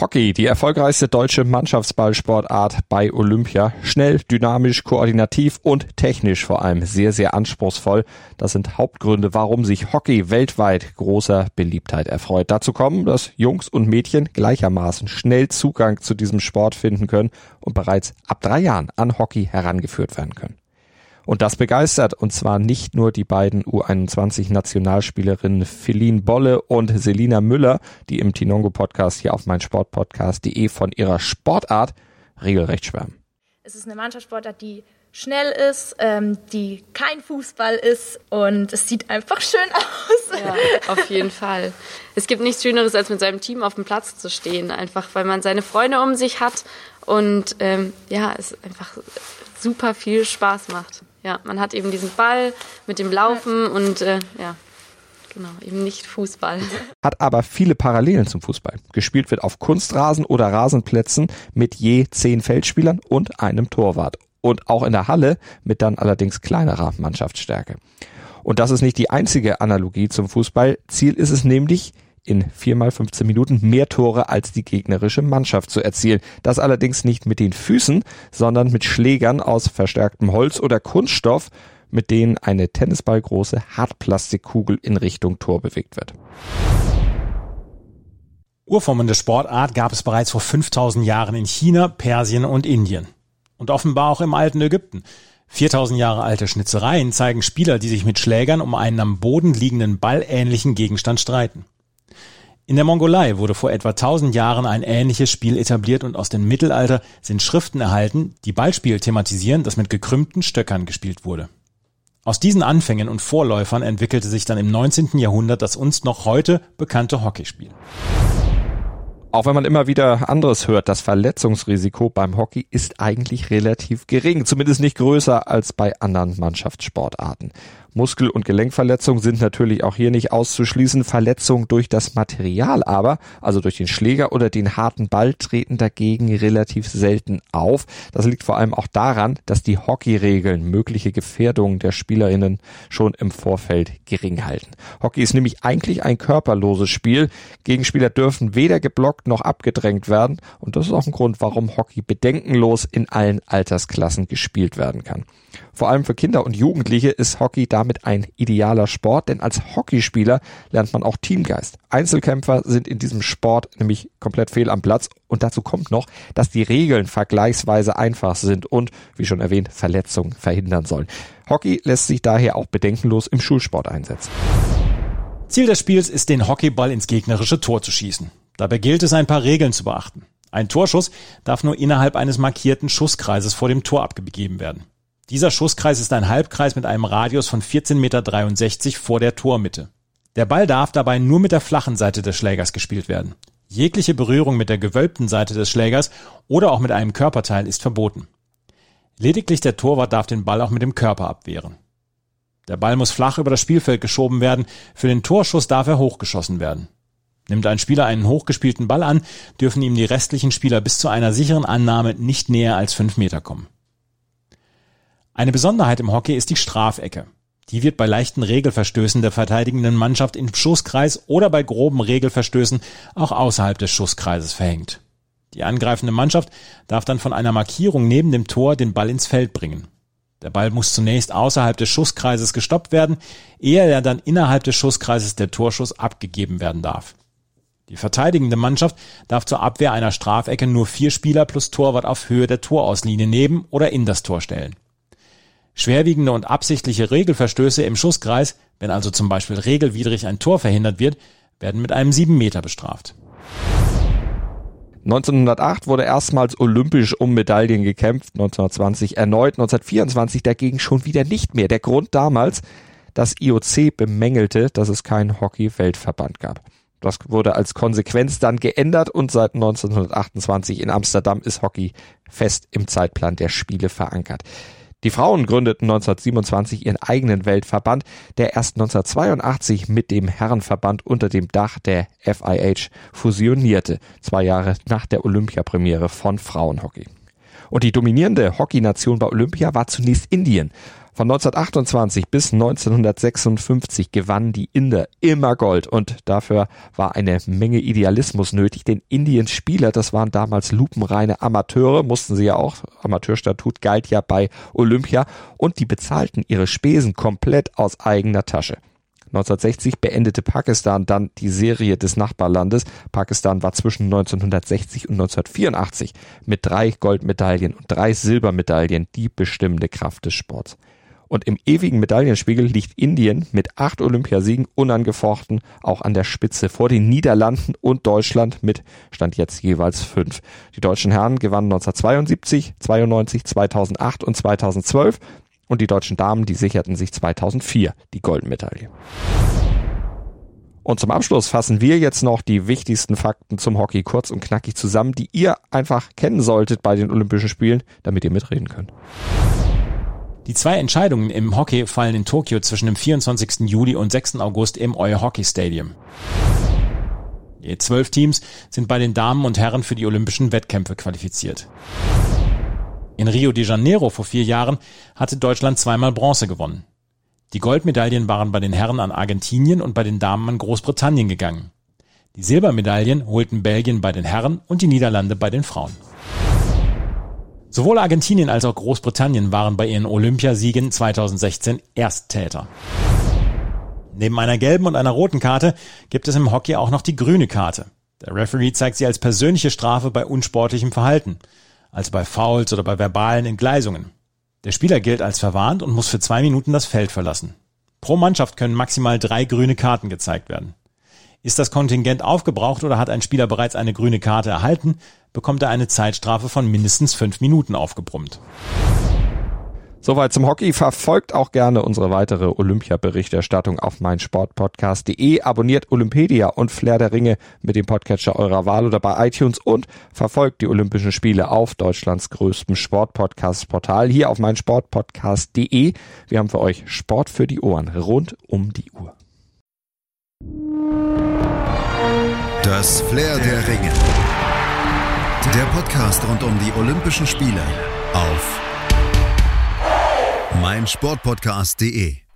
Hockey, die erfolgreichste deutsche Mannschaftsballsportart bei Olympia. Schnell, dynamisch, koordinativ und technisch vor allem sehr, sehr anspruchsvoll. Das sind Hauptgründe, warum sich Hockey weltweit großer Beliebtheit erfreut. Dazu kommen, dass Jungs und Mädchen gleichermaßen schnell Zugang zu diesem Sport finden können und bereits ab drei Jahren an Hockey herangeführt werden können. Und das begeistert, und zwar nicht nur die beiden U21-Nationalspielerinnen Feline Bolle und Selina Müller, die im Tinongo-Podcast hier auf meinsportpodcast.de von ihrer Sportart regelrecht schwärmen. Es ist eine Mannschaftssportart, die schnell ist, ähm, die kein Fußball ist und es sieht einfach schön aus. Ja, auf jeden Fall. Es gibt nichts Schöneres, als mit seinem Team auf dem Platz zu stehen, einfach weil man seine Freunde um sich hat und ähm, ja, es einfach super viel Spaß macht. Ja, man hat eben diesen Ball mit dem Laufen und äh, ja, genau, eben nicht Fußball. Hat aber viele Parallelen zum Fußball. Gespielt wird auf Kunstrasen oder Rasenplätzen mit je zehn Feldspielern und einem Torwart. Und auch in der Halle mit dann allerdings kleinerer Mannschaftsstärke. Und das ist nicht die einzige Analogie zum Fußball. Ziel ist es nämlich, in viermal 15 Minuten mehr Tore als die gegnerische Mannschaft zu erzielen. Das allerdings nicht mit den Füßen, sondern mit Schlägern aus verstärktem Holz oder Kunststoff, mit denen eine tennisballgroße Hartplastikkugel in Richtung Tor bewegt wird. Urformen der Sportart gab es bereits vor 5000 Jahren in China, Persien und Indien. Und offenbar auch im alten Ägypten. 4000 Jahre alte Schnitzereien zeigen Spieler, die sich mit Schlägern um einen am Boden liegenden ballähnlichen Gegenstand streiten. In der Mongolei wurde vor etwa 1000 Jahren ein ähnliches Spiel etabliert und aus dem Mittelalter sind Schriften erhalten, die Ballspiel thematisieren, das mit gekrümmten Stöckern gespielt wurde. Aus diesen Anfängen und Vorläufern entwickelte sich dann im 19. Jahrhundert das uns noch heute bekannte Hockeyspiel. Auch wenn man immer wieder anderes hört, das Verletzungsrisiko beim Hockey ist eigentlich relativ gering, zumindest nicht größer als bei anderen Mannschaftssportarten. Muskel- und Gelenkverletzungen sind natürlich auch hier nicht auszuschließen. Verletzungen durch das Material aber, also durch den Schläger oder den harten Ball, treten dagegen relativ selten auf. Das liegt vor allem auch daran, dass die Hockeyregeln mögliche Gefährdungen der Spielerinnen schon im Vorfeld gering halten. Hockey ist nämlich eigentlich ein körperloses Spiel. Gegenspieler dürfen weder geblockt noch abgedrängt werden und das ist auch ein Grund, warum Hockey bedenkenlos in allen Altersklassen gespielt werden kann. Vor allem für Kinder und Jugendliche ist Hockey damit ein idealer Sport, denn als Hockeyspieler lernt man auch Teamgeist. Einzelkämpfer sind in diesem Sport nämlich komplett fehl am Platz und dazu kommt noch, dass die Regeln vergleichsweise einfach sind und, wie schon erwähnt, Verletzungen verhindern sollen. Hockey lässt sich daher auch bedenkenlos im Schulsport einsetzen. Ziel des Spiels ist, den Hockeyball ins gegnerische Tor zu schießen. Dabei gilt es, ein paar Regeln zu beachten. Ein Torschuss darf nur innerhalb eines markierten Schusskreises vor dem Tor abgegeben werden. Dieser Schusskreis ist ein Halbkreis mit einem Radius von 14,63 Meter vor der Tormitte. Der Ball darf dabei nur mit der flachen Seite des Schlägers gespielt werden. Jegliche Berührung mit der gewölbten Seite des Schlägers oder auch mit einem Körperteil ist verboten. Lediglich der Torwart darf den Ball auch mit dem Körper abwehren. Der Ball muss flach über das Spielfeld geschoben werden, für den Torschuss darf er hochgeschossen werden. Nimmt ein Spieler einen hochgespielten Ball an, dürfen ihm die restlichen Spieler bis zu einer sicheren Annahme nicht näher als fünf Meter kommen. Eine Besonderheit im Hockey ist die Strafecke. Die wird bei leichten Regelverstößen der verteidigenden Mannschaft im Schusskreis oder bei groben Regelverstößen auch außerhalb des Schusskreises verhängt. Die angreifende Mannschaft darf dann von einer Markierung neben dem Tor den Ball ins Feld bringen. Der Ball muss zunächst außerhalb des Schusskreises gestoppt werden, ehe er dann innerhalb des Schusskreises der Torschuss abgegeben werden darf. Die verteidigende Mannschaft darf zur Abwehr einer Strafecke nur vier Spieler plus Torwart auf Höhe der Torauslinie neben oder in das Tor stellen. Schwerwiegende und absichtliche Regelverstöße im Schusskreis, wenn also zum Beispiel regelwidrig ein Tor verhindert wird, werden mit einem 7 Meter bestraft. 1908 wurde erstmals olympisch um Medaillen gekämpft, 1920 erneut, 1924 dagegen schon wieder nicht mehr. Der Grund damals, das IOC bemängelte, dass es keinen Hockey-Weltverband gab. Das wurde als Konsequenz dann geändert und seit 1928 in Amsterdam ist Hockey fest im Zeitplan der Spiele verankert. Die Frauen gründeten 1927 ihren eigenen Weltverband, der erst 1982 mit dem Herrenverband unter dem Dach der FIH fusionierte, zwei Jahre nach der Olympiapremiere von Frauenhockey. Und die dominierende Hockeynation bei Olympia war zunächst Indien. Von 1928 bis 1956 gewannen die Inder immer Gold und dafür war eine Menge Idealismus nötig, denn Indiens Spieler, das waren damals lupenreine Amateure, mussten sie ja auch, Amateurstatut galt ja bei Olympia und die bezahlten ihre Spesen komplett aus eigener Tasche. 1960 beendete Pakistan dann die Serie des Nachbarlandes. Pakistan war zwischen 1960 und 1984 mit drei Goldmedaillen und drei Silbermedaillen die bestimmende Kraft des Sports. Und im ewigen Medaillenspiegel liegt Indien mit acht Olympiasiegen unangefochten auch an der Spitze vor den Niederlanden und Deutschland mit Stand jetzt jeweils fünf. Die deutschen Herren gewannen 1972, 92, 2008 und 2012 und die deutschen Damen, die sicherten sich 2004 die Goldmedaille. Und zum Abschluss fassen wir jetzt noch die wichtigsten Fakten zum Hockey kurz und knackig zusammen, die ihr einfach kennen solltet bei den Olympischen Spielen, damit ihr mitreden könnt. Die zwei Entscheidungen im Hockey fallen in Tokio zwischen dem 24. Juli und 6. August im Oi Hockey Stadium. Je zwölf Teams sind bei den Damen und Herren für die olympischen Wettkämpfe qualifiziert. In Rio de Janeiro vor vier Jahren hatte Deutschland zweimal Bronze gewonnen. Die Goldmedaillen waren bei den Herren an Argentinien und bei den Damen an Großbritannien gegangen. Die Silbermedaillen holten Belgien bei den Herren und die Niederlande bei den Frauen. Sowohl Argentinien als auch Großbritannien waren bei ihren Olympiasiegen 2016 Ersttäter. Neben einer gelben und einer roten Karte gibt es im Hockey auch noch die grüne Karte. Der Referee zeigt sie als persönliche Strafe bei unsportlichem Verhalten, also bei Fouls oder bei verbalen Entgleisungen. Der Spieler gilt als verwarnt und muss für zwei Minuten das Feld verlassen. Pro Mannschaft können maximal drei grüne Karten gezeigt werden. Ist das Kontingent aufgebraucht oder hat ein Spieler bereits eine grüne Karte erhalten, bekommt er eine Zeitstrafe von mindestens fünf Minuten aufgebrummt. Soweit zum Hockey. Verfolgt auch gerne unsere weitere Olympia-Berichterstattung auf meinsportpodcast.de. Abonniert Olympedia und Flair der Ringe mit dem Podcatcher eurer Wahl oder bei iTunes und verfolgt die Olympischen Spiele auf Deutschlands größtem Sportpodcast-Portal hier auf meinsportpodcast.de. Wir haben für euch Sport für die Ohren rund um die Uhr. Das Flair der Ringe. Der Podcast rund um die Olympischen Spiele auf meinsportpodcast.de